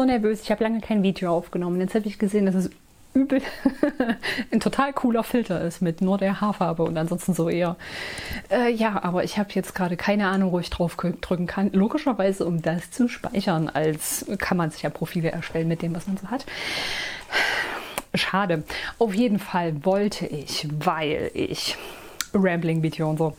so nervös. Ich habe lange kein Video aufgenommen. Jetzt habe ich gesehen, dass es übel ein total cooler Filter ist mit nur der Haarfarbe und ansonsten so eher. Äh, ja, aber ich habe jetzt gerade keine Ahnung, wo ich drauf drücken kann. Logischerweise, um das zu speichern, als kann man sich ja Profile erstellen mit dem, was man so hat. Schade. Auf jeden Fall wollte ich, weil ich Rambling-Video und so.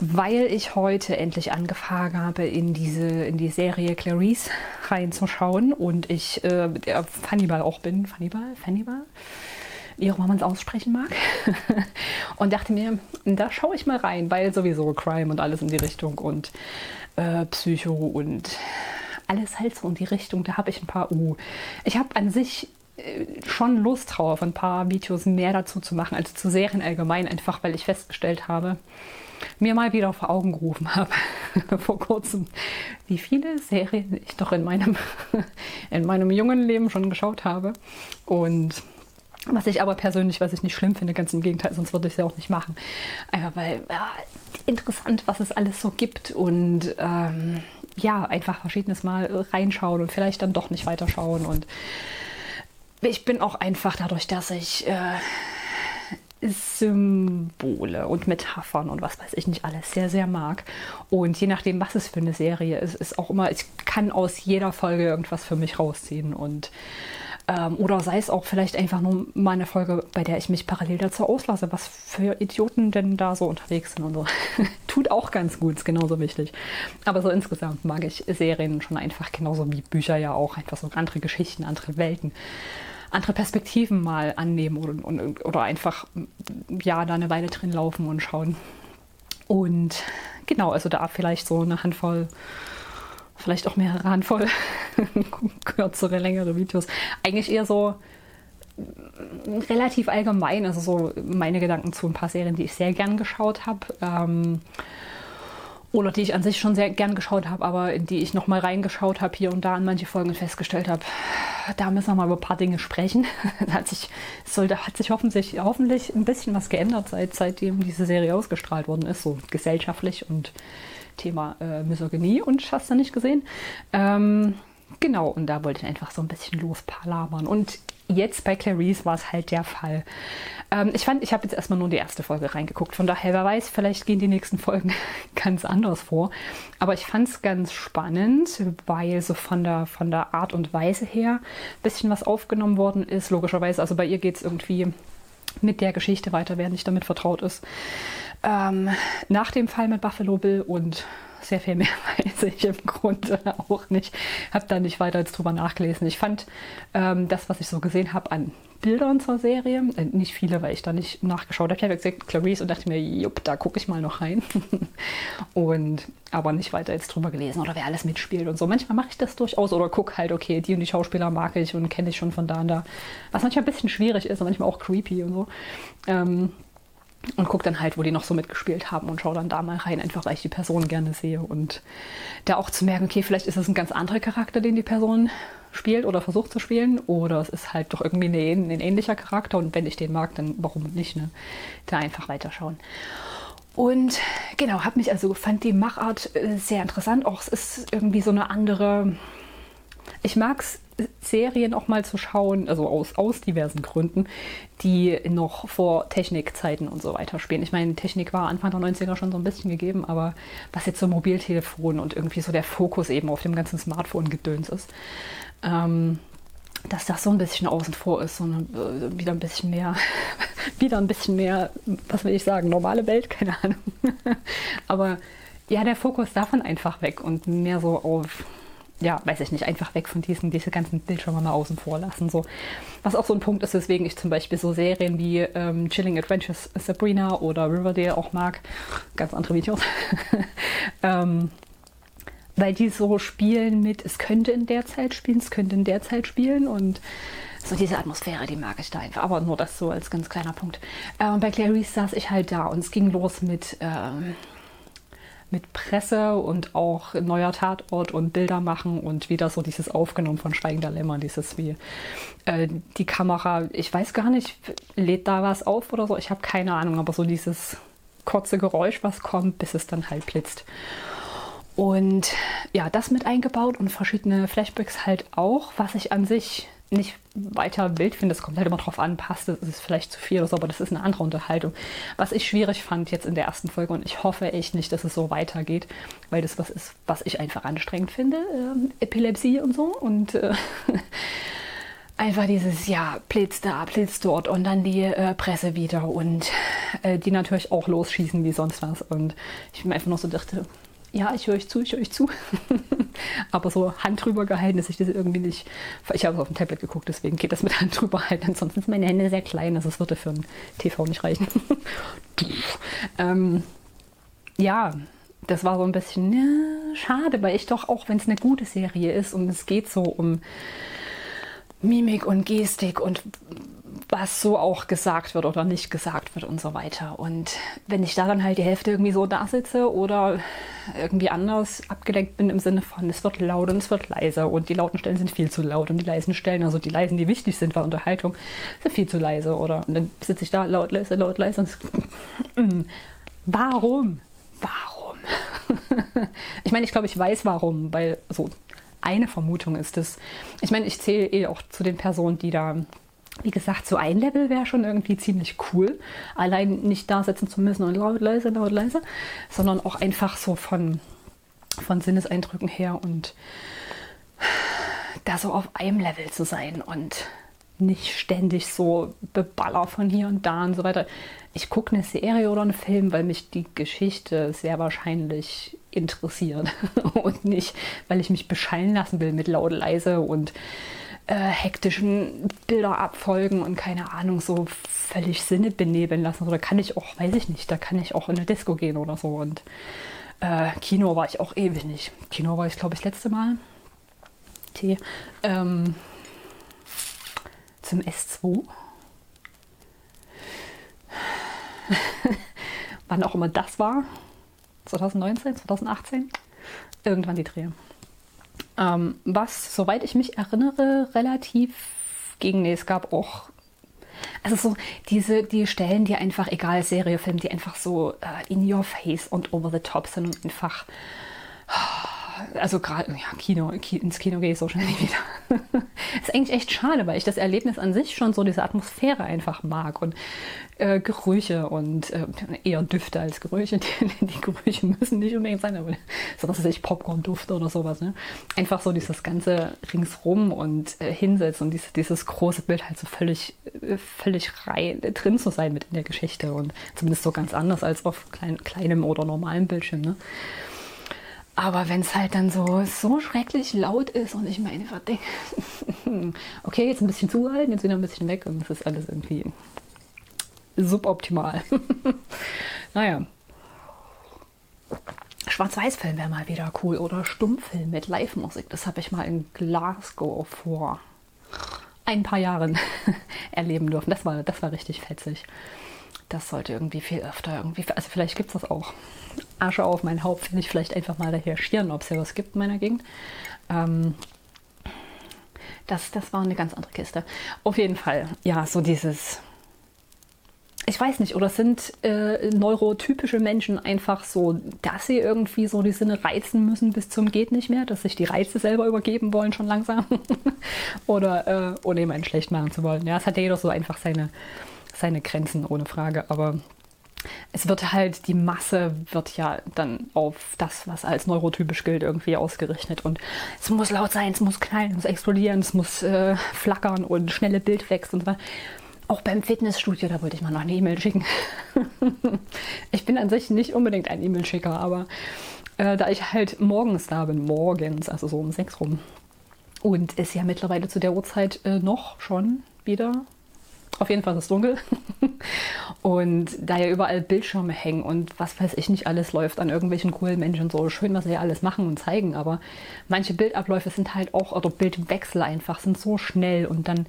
Weil ich heute endlich angefangen habe, in diese in die Serie Clarice reinzuschauen und ich äh, der Fannibal auch bin. Fannibal? Fannibal? Wie auch immer man es aussprechen mag. und dachte mir, da schaue ich mal rein, weil sowieso Crime und alles in die Richtung und äh, Psycho und alles halt so in die Richtung. Da habe ich ein paar Uh. Ich habe an sich schon Lust drauf, ein paar Videos mehr dazu zu machen, als zu Serien allgemein, einfach weil ich festgestellt habe, mir mal wieder vor Augen gerufen habe, vor kurzem, wie viele Serien ich doch in meinem, in meinem jungen Leben schon geschaut habe. Und was ich aber persönlich, was ich nicht schlimm finde, ganz im Gegenteil, sonst würde ich es ja auch nicht machen. Einfach weil ja, interessant, was es alles so gibt und ähm, ja, einfach verschiedenes Mal reinschauen und vielleicht dann doch nicht weiterschauen und ich bin auch einfach dadurch, dass ich äh, Symbole und Metaphern und was weiß ich nicht alles sehr, sehr mag. Und je nachdem, was es für eine Serie ist, ist auch immer, ich kann aus jeder Folge irgendwas für mich rausziehen und ähm, oder sei es auch vielleicht einfach nur mal eine Folge, bei der ich mich parallel dazu auslasse, was für Idioten denn da so unterwegs sind und so. Tut auch ganz gut, ist genauso wichtig. Aber so insgesamt mag ich Serien schon einfach genauso wie Bücher ja auch, einfach so andere Geschichten, andere Welten andere Perspektiven mal annehmen oder, oder einfach ja da eine Weile drin laufen und schauen. Und genau, also da vielleicht so eine Handvoll, vielleicht auch mehrere Handvoll kürzere, längere Videos. Eigentlich eher so relativ allgemein, also so meine Gedanken zu ein paar Serien, die ich sehr gern geschaut habe. Ähm, oder die ich an sich schon sehr gern geschaut habe, aber in die ich noch mal reingeschaut habe hier und da in manche Folgen festgestellt habe, da müssen wir mal über ein paar Dinge sprechen. da hat sich, sollte, hat sich hoffentlich, hoffentlich ein bisschen was geändert, seit, seitdem diese Serie ausgestrahlt worden ist, so gesellschaftlich und Thema äh, Misogynie und hast du nicht gesehen. Ähm, genau, und da wollte ich einfach so ein bisschen lospalabern. Und jetzt bei Clarice war es halt der Fall. Ähm, ich fand, ich habe jetzt erstmal nur die erste Folge reingeguckt. Von daher, wer weiß, vielleicht gehen die nächsten Folgen ganz anders vor. Aber ich fand es ganz spannend, weil so von der, von der Art und Weise her ein bisschen was aufgenommen worden ist. Logischerweise, also bei ihr geht es irgendwie mit der Geschichte weiter, wer nicht damit vertraut ist. Ähm, nach dem Fall mit Buffalo Bill und sehr viel mehr weiß ich im Grunde auch nicht. Habe da nicht weiter jetzt drüber nachgelesen. Ich fand ähm, das, was ich so gesehen habe an Bildern zur Serie, äh, nicht viele, weil ich da nicht nachgeschaut habe. Ich habe gesagt Clarice und dachte mir, jupp, da gucke ich mal noch rein. und aber nicht weiter jetzt drüber gelesen oder wer alles mitspielt und so. Manchmal mache ich das durchaus oder gucke halt, okay, die und die Schauspieler mag ich und kenne ich schon von da und da. Was manchmal ein bisschen schwierig ist und manchmal auch creepy und so. Ähm, und gucke dann halt, wo die noch so mitgespielt haben und schaue dann da mal rein, einfach weil ich die Person gerne sehe und da auch zu merken, okay, vielleicht ist es ein ganz anderer Charakter, den die Person spielt oder versucht zu spielen oder es ist halt doch irgendwie ein, ein ähnlicher Charakter und wenn ich den mag, dann warum nicht, ne? Da einfach weiterschauen. Und genau, habe mich also, fand die Machart äh, sehr interessant. Auch es ist irgendwie so eine andere, ich mag es Serien auch mal zu schauen, also aus, aus diversen Gründen, die noch vor Technikzeiten und so weiter spielen. Ich meine, Technik war Anfang der 90er schon so ein bisschen gegeben, aber was jetzt so Mobiltelefon und irgendwie so der Fokus eben auf dem ganzen Smartphone-Gedöns ist, ähm, dass das so ein bisschen außen vor ist, so eine, äh, wieder ein bisschen mehr, wieder ein bisschen mehr, was will ich sagen, normale Welt, keine Ahnung. aber ja, der Fokus davon einfach weg und mehr so auf ja, weiß ich nicht, einfach weg von diesen, diese ganzen Bildschirme mal außen vor lassen. So. Was auch so ein Punkt ist, weswegen ich zum Beispiel so Serien wie ähm, Chilling Adventures Sabrina oder Riverdale auch mag. Ganz andere Videos. ähm, weil die so spielen mit, es könnte in der Zeit spielen, es könnte in der Zeit spielen und so diese Atmosphäre, die mag ich da einfach. Aber nur das so als ganz kleiner Punkt. Äh, und bei Clarice saß ich halt da und es ging los mit. Ähm, mit Presse und auch neuer Tatort und Bilder machen und wieder so dieses Aufgenommen von Schweigender Lämmer, dieses wie äh, die Kamera, ich weiß gar nicht, lädt da was auf oder so, ich habe keine Ahnung, aber so dieses kurze Geräusch, was kommt, bis es dann halt blitzt. Und ja, das mit eingebaut und verschiedene Flashbacks halt auch, was ich an sich nicht weiter wild finde. Es kommt halt immer drauf an, passt es, ist vielleicht zu viel oder so, aber das ist eine andere Unterhaltung. Was ich schwierig fand jetzt in der ersten Folge und ich hoffe echt nicht, dass es so weitergeht, weil das was ist, was ich einfach anstrengend finde. Ähm, Epilepsie und so und äh, einfach dieses, ja, Blitz da, Blitz dort und dann die äh, Presse wieder und äh, die natürlich auch losschießen wie sonst was. Und ich mir einfach noch so dachte, ja, ich höre euch zu, ich höre euch zu. Aber so Hand drüber gehalten, dass ich das irgendwie nicht. Ich habe es auf dem Tablet geguckt, deswegen geht das mit Hand drüber halten. Ansonsten sind meine Hände sehr klein, also es würde für ein TV nicht reichen. ähm, ja, das war so ein bisschen ja, schade, weil ich doch, auch wenn es eine gute Serie ist und es geht so um Mimik und Gestik und was so auch gesagt wird oder nicht gesagt wird und so weiter. Und wenn ich da dann halt die Hälfte irgendwie so da sitze oder irgendwie anders abgelenkt bin im Sinne von, es wird laut und es wird leiser und die lauten Stellen sind viel zu laut und die leisen Stellen, also die leisen, die wichtig sind bei Unterhaltung, sind viel zu leise. Oder und dann sitze ich da laut, leise, laut, leise und warum? Warum? ich meine, ich glaube, ich weiß warum, weil so eine Vermutung ist es. Ich meine, ich zähle eh auch zu den Personen, die da, wie gesagt, so ein Level wäre schon irgendwie ziemlich cool. Allein nicht da sitzen zu müssen und laut, leise, laut, leise, sondern auch einfach so von, von Sinneseindrücken her und da so auf einem Level zu sein und nicht ständig so beballer von hier und da und so weiter. Ich gucke eine Serie oder einen Film, weil mich die Geschichte sehr wahrscheinlich interessiert und nicht, weil ich mich beschallen lassen will mit laut, leise und äh, hektischen Bilderabfolgen und keine Ahnung, so völlig Sinne benebeln lassen. Oder kann ich auch, weiß ich nicht, da kann ich auch in eine Disco gehen oder so. Und äh, Kino war ich auch ewig nicht. Kino war ich, glaube ich, das letzte Mal. T. Ähm, zum S2. Wann auch immer das war. 2019, 2018. Irgendwann die Dreh. Ähm, was, soweit ich mich erinnere, relativ ging. Nee, es gab auch. Also so diese die Stellen, die einfach, egal Serie, Film, die einfach so uh, in your face und over the top sind und einfach also gerade ja, Kino, ins Kino gehe ich so schnell nicht wieder. ist eigentlich echt schade, weil ich das Erlebnis an sich schon so diese Atmosphäre einfach mag und äh, Gerüche und äh, eher Düfte als Gerüche. Die, die, Gerüche müssen nicht unbedingt sein, aber so was weiß ich, Popcorn-Duft oder sowas. Ne? Einfach so dieses ganze ringsrum und äh, hinsetzen und dieses, dieses große Bild halt so völlig, äh, völlig rein, drin zu sein mit in der Geschichte und zumindest so ganz anders als auf klein, kleinem oder normalem Bildschirm. Ne? Aber wenn es halt dann so, so schrecklich laut ist und ich denke, okay, jetzt ein bisschen zuhalten, jetzt wieder ein bisschen weg und es ist alles irgendwie suboptimal. naja. Schwarz-Weiß-Film wäre mal wieder cool oder Stummfilm mit Live-Musik. Das habe ich mal in Glasgow vor ein paar Jahren erleben dürfen. Das war, das war richtig fetzig. Das sollte irgendwie viel öfter irgendwie, also vielleicht gibt es das auch. Asche auf mein Haupt, will ich vielleicht einfach mal recherchieren, ob es ja was gibt in meiner Gegend. Ähm, das, das war eine ganz andere Kiste. Auf jeden Fall, ja, so dieses. Ich weiß nicht, oder sind äh, neurotypische Menschen einfach so, dass sie irgendwie so die Sinne reizen müssen bis zum geht nicht mehr, dass sich die Reize selber übergeben wollen schon langsam? oder äh, ohne jemanden schlecht machen zu wollen. Ja, es hat ja jeder so einfach seine, seine Grenzen, ohne Frage. Aber es wird halt, die Masse wird ja dann auf das, was als neurotypisch gilt, irgendwie ausgerichtet. Und es muss laut sein, es muss knallen, es muss explodieren, es muss äh, flackern und schnelle Bildwechsel und so weiter. Auch beim Fitnessstudio, da wollte ich mal noch eine E-Mail schicken. ich bin an sich nicht unbedingt ein E-Mail-Schicker, aber äh, da ich halt morgens da bin, morgens, also so um sechs rum, und es ja mittlerweile zu der Uhrzeit äh, noch schon wieder auf jeden Fall ist es dunkel. Und da ja überall Bildschirme hängen und was weiß ich nicht alles läuft an irgendwelchen coolen Menschen so schön, was sie ja alles machen und zeigen, aber manche Bildabläufe sind halt auch, oder Bildwechsel einfach, sind so schnell und dann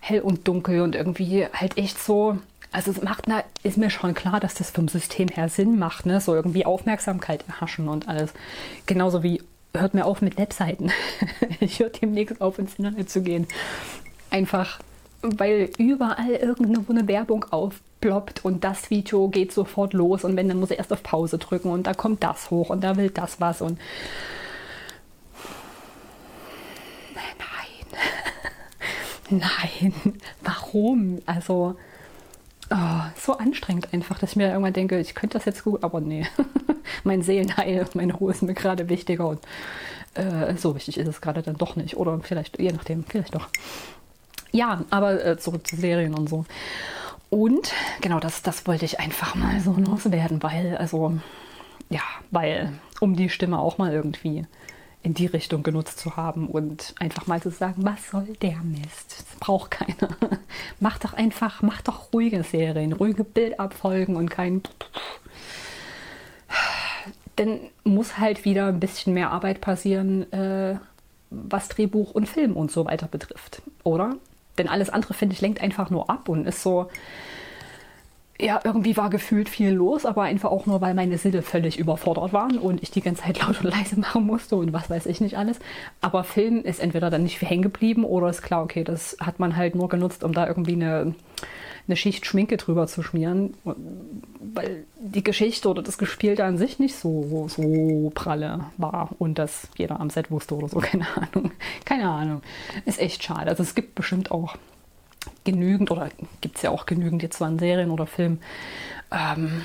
hell und dunkel und irgendwie halt echt so. Also es macht, na, ist mir schon klar, dass das vom System her Sinn macht, ne? So irgendwie Aufmerksamkeit erhaschen und alles. Genauso wie hört mir auf mit Webseiten. ich höre demnächst auf, ins Internet zu gehen. Einfach weil überall irgendeine Werbung aufploppt und das Video geht sofort los und wenn, dann muss er erst auf Pause drücken und da kommt das hoch und da will das was und nein, nein, warum? Also oh, so anstrengend einfach, dass ich mir irgendwann denke, ich könnte das jetzt gut, aber nee, mein Seelenheil, meine Ruhe ist mir gerade wichtiger und äh, so wichtig ist es gerade dann doch nicht oder vielleicht, je nachdem, vielleicht doch. Ja, aber äh, zurück zu Serien und so. Und genau das, das wollte ich einfach mal so loswerden, weil, also, ja, weil, um die Stimme auch mal irgendwie in die Richtung genutzt zu haben und einfach mal zu sagen, was soll der Mist? Das braucht keiner. mach doch einfach, mach doch ruhige Serien, ruhige Bildabfolgen und kein. Dann muss halt wieder ein bisschen mehr Arbeit passieren, äh, was Drehbuch und Film und so weiter betrifft, oder? Denn alles andere, finde ich, lenkt einfach nur ab und ist so, ja, irgendwie war gefühlt viel los, aber einfach auch nur, weil meine Sinne völlig überfordert waren und ich die ganze Zeit laut und leise machen musste und was weiß ich nicht alles. Aber Film ist entweder dann nicht viel hängen geblieben oder ist klar, okay, das hat man halt nur genutzt, um da irgendwie eine, eine Schicht Schminke drüber zu schmieren, weil die Geschichte oder das Gespielte an sich nicht so, so pralle war und das jeder am Set wusste oder so, keine Ahnung. Keine Ahnung. Ist echt schade. Also es gibt bestimmt auch genügend, oder gibt es ja auch genügend jetzt so an Serien oder Filmen, ähm,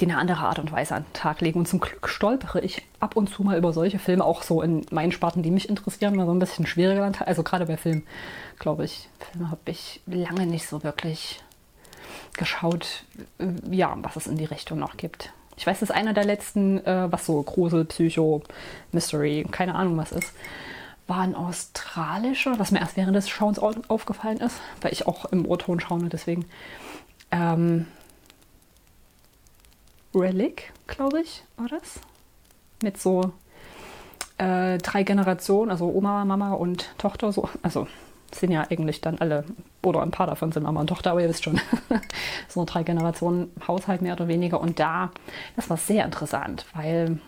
die eine andere Art und Weise an den Tag legen. Und zum Glück stolpere ich ab und zu mal über solche Filme, auch so in meinen Sparten, die mich interessieren, mal so ein bisschen schwieriger. Also gerade bei Filmen, glaube ich, Filme habe ich lange nicht so wirklich geschaut, äh, ja, was es in die Richtung noch gibt. Ich weiß, das ist einer der letzten, äh, was so Grusel, Psycho, Mystery, keine Ahnung was ist war ein australischer, was mir erst während des Schauens aufgefallen ist, weil ich auch im Ohrton schaue, deswegen. Ähm, Relic, glaube ich, war das. Mit so äh, drei Generationen, also Oma, Mama und Tochter, so, also sind ja eigentlich dann alle, oder ein paar davon sind Mama und Tochter, aber ihr wisst schon, so drei Generationen Haushalt mehr oder weniger. Und da, das war sehr interessant, weil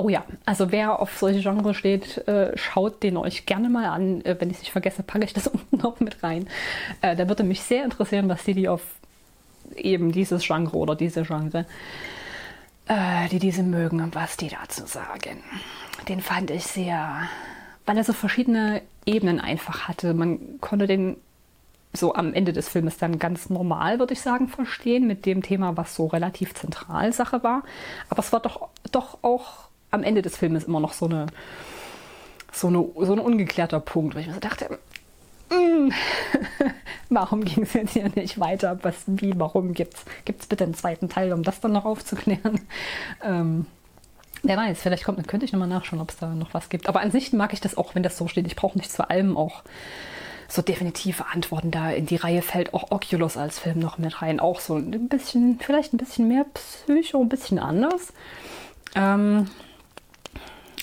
Oh ja, also wer auf solche Genres steht, äh, schaut den euch gerne mal an. Äh, wenn ich es nicht vergesse, packe ich das unten noch mit rein. Äh, da würde mich sehr interessieren, was die, die auf eben dieses Genre oder diese Genre, äh, die diese mögen und was die dazu sagen. Den fand ich sehr, weil er so verschiedene Ebenen einfach hatte. Man konnte den so am Ende des Filmes dann ganz normal, würde ich sagen, verstehen mit dem Thema, was so relativ zentral Sache war. Aber es war doch, doch auch am Ende des Filmes immer noch so eine so, eine, so ein ungeklärter Punkt, wo ich mir so dachte, mm, warum ging es jetzt hier nicht weiter? Was, wie, warum gibt es bitte einen zweiten Teil, um das dann noch aufzuklären? Ähm, wer weiß, vielleicht kommt, könnte ich nochmal nachschauen, ob es da noch was gibt. Aber an sich mag ich das auch, wenn das so steht. Ich brauche nicht zu allem auch so definitive Antworten. Da in die Reihe fällt auch Oculus als Film noch mit rein. Auch so ein bisschen, vielleicht ein bisschen mehr Psycho, ein bisschen anders. Ähm,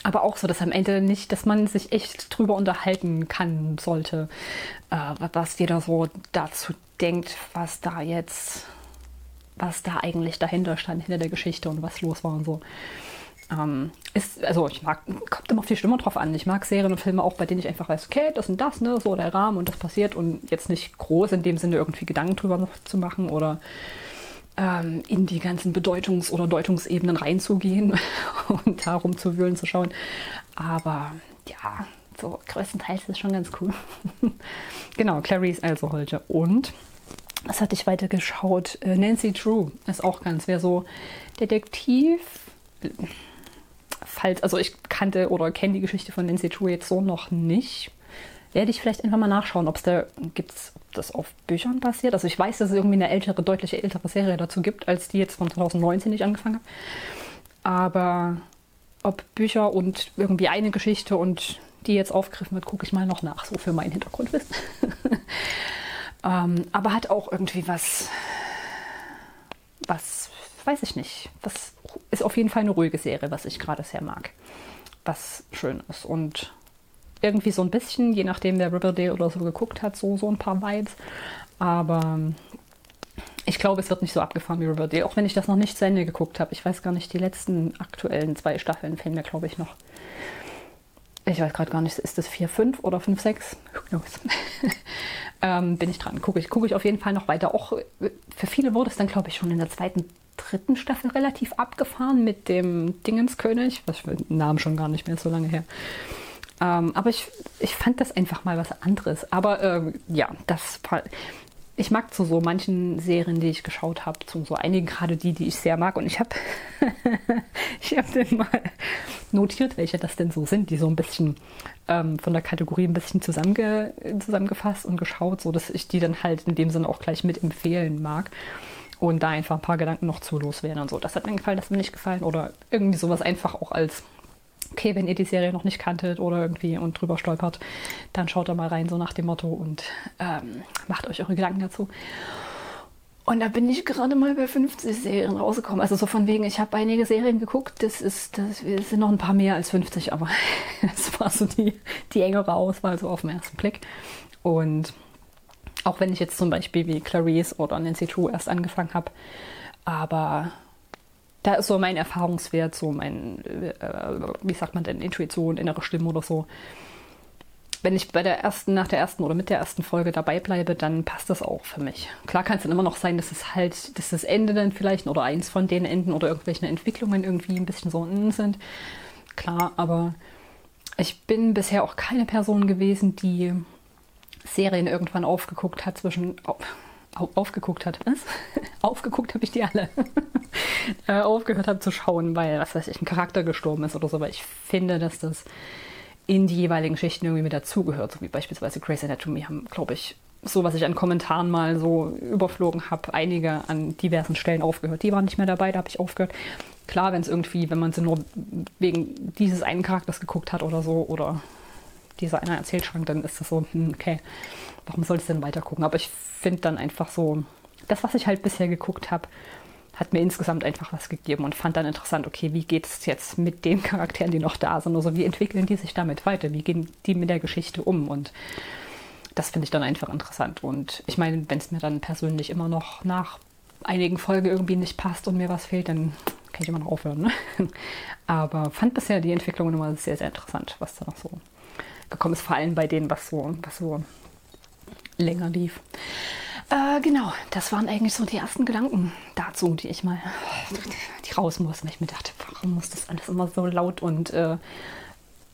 aber auch so, dass am Ende nicht, dass man sich echt drüber unterhalten kann sollte, äh, was jeder so dazu denkt, was da jetzt, was da eigentlich dahinter stand, hinter der Geschichte und was los war und so. Ähm, ist, also ich mag, kommt immer auf die Stimme drauf an. Ich mag Serien und Filme auch, bei denen ich einfach weiß, okay, das und das, ne, so der Rahmen und das passiert und jetzt nicht groß in dem Sinne irgendwie Gedanken drüber zu machen oder ähm, in die ganzen Bedeutungs- oder Deutungsebenen reinzugehen und darum zu wühlen, zu schauen. Aber ja, so größtenteils ist es schon ganz cool. genau, Clarice also heute. Und was hatte ich weiter geschaut? Äh, Nancy Drew ist auch ganz, wer so Detektiv. Falls, also ich kannte oder kenne die Geschichte von Nancy Drew jetzt so noch nicht werde ich vielleicht einfach mal nachschauen, ob es da gibt's das auf Büchern basiert. Also ich weiß, dass es irgendwie eine ältere, deutlich ältere Serie dazu gibt, als die jetzt von 2019, die ich angefangen habe. Aber ob Bücher und irgendwie eine Geschichte und die jetzt aufgegriffen wird, gucke ich mal noch nach, so für mein Hintergrundwissen. ähm, aber hat auch irgendwie was, was, weiß ich nicht, was ist auf jeden Fall eine ruhige Serie, was ich gerade sehr mag. Was schön ist und irgendwie so ein bisschen, je nachdem wer Riverdale oder so geguckt hat, so, so ein paar Vibes. Aber ähm, ich glaube, es wird nicht so abgefahren wie Riverdale, auch wenn ich das noch nicht zu Ende geguckt habe. Ich weiß gar nicht, die letzten aktuellen zwei Staffeln fehlen mir, glaube ich, noch. ich weiß gerade gar nicht, ist das 4, 5 oder 5, 6? ähm, bin ich dran. Gucke ich, guck ich auf jeden Fall noch weiter. Auch für viele wurde es dann, glaube ich, schon in der zweiten, dritten Staffel relativ abgefahren mit dem Dingenskönig. Was ich den Namen schon gar nicht mehr so lange her. Ähm, aber ich, ich fand das einfach mal was anderes. Aber äh, ja, das ich mag zu so manchen Serien, die ich geschaut habe, zu so einigen gerade die, die ich sehr mag. Und ich habe ich hab dann mal notiert, welche das denn so sind, die so ein bisschen ähm, von der Kategorie ein bisschen zusammenge zusammengefasst und geschaut, so dass ich die dann halt in dem Sinne auch gleich mit empfehlen mag. Und da einfach ein paar Gedanken noch zu loswerden und so. Das hat mir gefallen, das hat mir nicht gefallen. Oder irgendwie sowas einfach auch als okay, wenn ihr die Serie noch nicht kanntet oder irgendwie und drüber stolpert, dann schaut da mal rein, so nach dem Motto und ähm, macht euch eure Gedanken dazu. Und da bin ich gerade mal bei 50 Serien rausgekommen. Also so von wegen, ich habe einige Serien geguckt, das ist, das sind noch ein paar mehr als 50, aber das war so die, die engere Auswahl so auf den ersten Blick. Und auch wenn ich jetzt zum Beispiel wie Clarice oder Nancy True erst angefangen habe, aber da ist so mein Erfahrungswert, so mein, äh, wie sagt man denn, Intuition, innere Stimme oder so. Wenn ich bei der ersten, nach der ersten oder mit der ersten Folge dabei bleibe, dann passt das auch für mich. Klar kann es dann immer noch sein, dass es halt, dass das Ende dann vielleicht oder eins von den Enden oder irgendwelche Entwicklungen irgendwie ein bisschen so sind. Klar, aber ich bin bisher auch keine Person gewesen, die Serien irgendwann aufgeguckt hat zwischen aufgeguckt hat. Was? aufgeguckt habe ich die alle. äh, aufgehört habe zu schauen, weil, was weiß ich, ein Charakter gestorben ist oder so, weil ich finde, dass das in die jeweiligen Schichten irgendwie mit dazugehört, so wie beispielsweise Grey's Anatomy haben, glaube ich, so was ich an Kommentaren mal so überflogen habe, einige an diversen Stellen aufgehört. Die waren nicht mehr dabei, da habe ich aufgehört. Klar, wenn es irgendwie, wenn man sie nur wegen dieses einen Charakters geguckt hat oder so, oder dieser eine Erzählschrank, dann ist das so, hm, okay, warum soll ich denn weiter gucken? Aber ich finde dann einfach so, das, was ich halt bisher geguckt habe, hat mir insgesamt einfach was gegeben und fand dann interessant, okay, wie geht es jetzt mit den Charakteren, die noch da sind? Also wie entwickeln die sich damit weiter? Wie gehen die mit der Geschichte um? Und das finde ich dann einfach interessant. Und ich meine, wenn es mir dann persönlich immer noch nach einigen Folgen irgendwie nicht passt und mir was fehlt, dann kann ich immer noch aufhören. Ne? Aber fand bisher die Entwicklung immer sehr, sehr interessant, was da noch so gekommen ist, vor allem bei denen, was so, was so länger lief. Äh, genau, das waren eigentlich so die ersten Gedanken dazu, die ich mal die raus muss. Und ich mir dachte, warum muss das alles immer so laut und äh,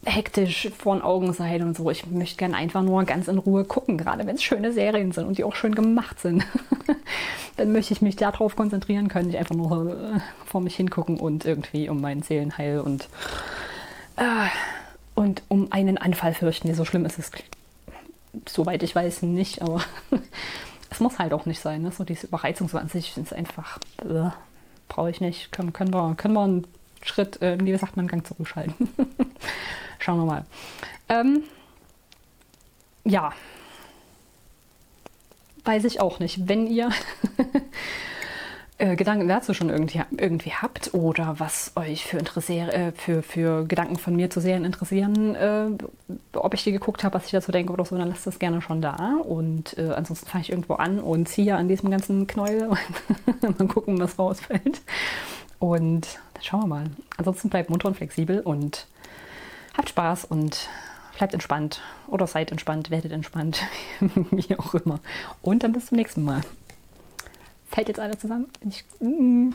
hektisch vor den Augen sein und so. Ich möchte gerne einfach nur ganz in Ruhe gucken, gerade wenn es schöne Serien sind und die auch schön gemacht sind. Dann möchte ich mich darauf konzentrieren können, nicht einfach nur äh, vor mich hingucken und irgendwie um meinen Seelenheil und, äh, und um einen Anfall fürchten. Nee, so schlimm ist es, soweit ich weiß, nicht, aber es muss halt auch nicht sein. Ne? So diese Überreizung so an sich ist einfach, äh, brauche ich nicht. Können, können, wir, können wir einen Schritt, äh, wie sagt man, einen Gang zurückschalten. Schauen wir mal. Ähm, ja. Weiß ich auch nicht. Wenn ihr äh, Gedanken dazu schon irgendwie, irgendwie habt oder was euch für, äh, für, für Gedanken von mir zu Serien interessieren, äh, ob ich die geguckt habe, was ich dazu denke oder so, dann lasst das gerne schon da. Und äh, ansonsten fange ich irgendwo an und ziehe an diesem ganzen Knäuel und mal gucken, was rausfällt. Und dann schauen wir mal. Ansonsten bleibt munter und flexibel und habt Spaß und bleibt entspannt oder seid entspannt, werdet entspannt, wie auch immer. Und dann bis zum nächsten Mal. Fällt jetzt alle zusammen? Ich, mm.